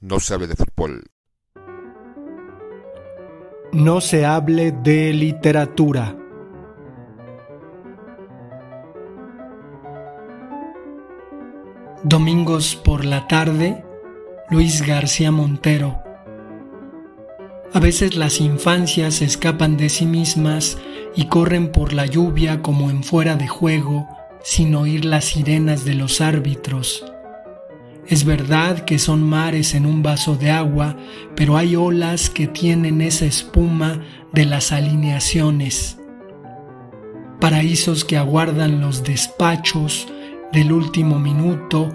No sabe de fútbol. No se hable de literatura. Domingos por la tarde, Luis García Montero. A veces las infancias escapan de sí mismas y corren por la lluvia como en fuera de juego, sin oír las sirenas de los árbitros. Es verdad que son mares en un vaso de agua, pero hay olas que tienen esa espuma de las alineaciones. Paraísos que aguardan los despachos del último minuto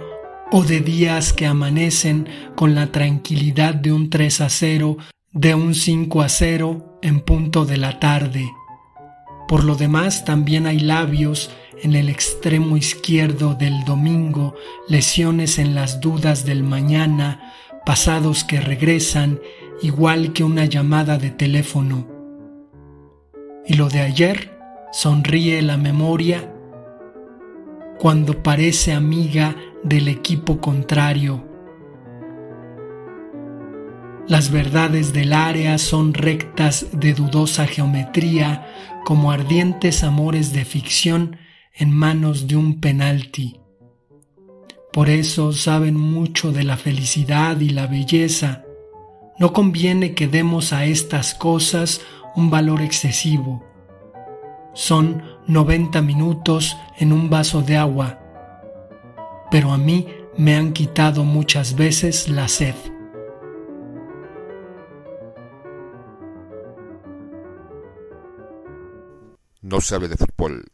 o de días que amanecen con la tranquilidad de un 3 a 0, de un 5 a 0 en punto de la tarde. Por lo demás también hay labios en el extremo izquierdo del domingo, lesiones en las dudas del mañana, pasados que regresan, igual que una llamada de teléfono. Y lo de ayer, sonríe la memoria cuando parece amiga del equipo contrario. Las verdades del área son rectas de dudosa geometría, como ardientes amores de ficción en manos de un penalti. Por eso saben mucho de la felicidad y la belleza. No conviene que demos a estas cosas un valor excesivo. Son 90 minutos en un vaso de agua, pero a mí me han quitado muchas veces la sed. No sabe de fútbol.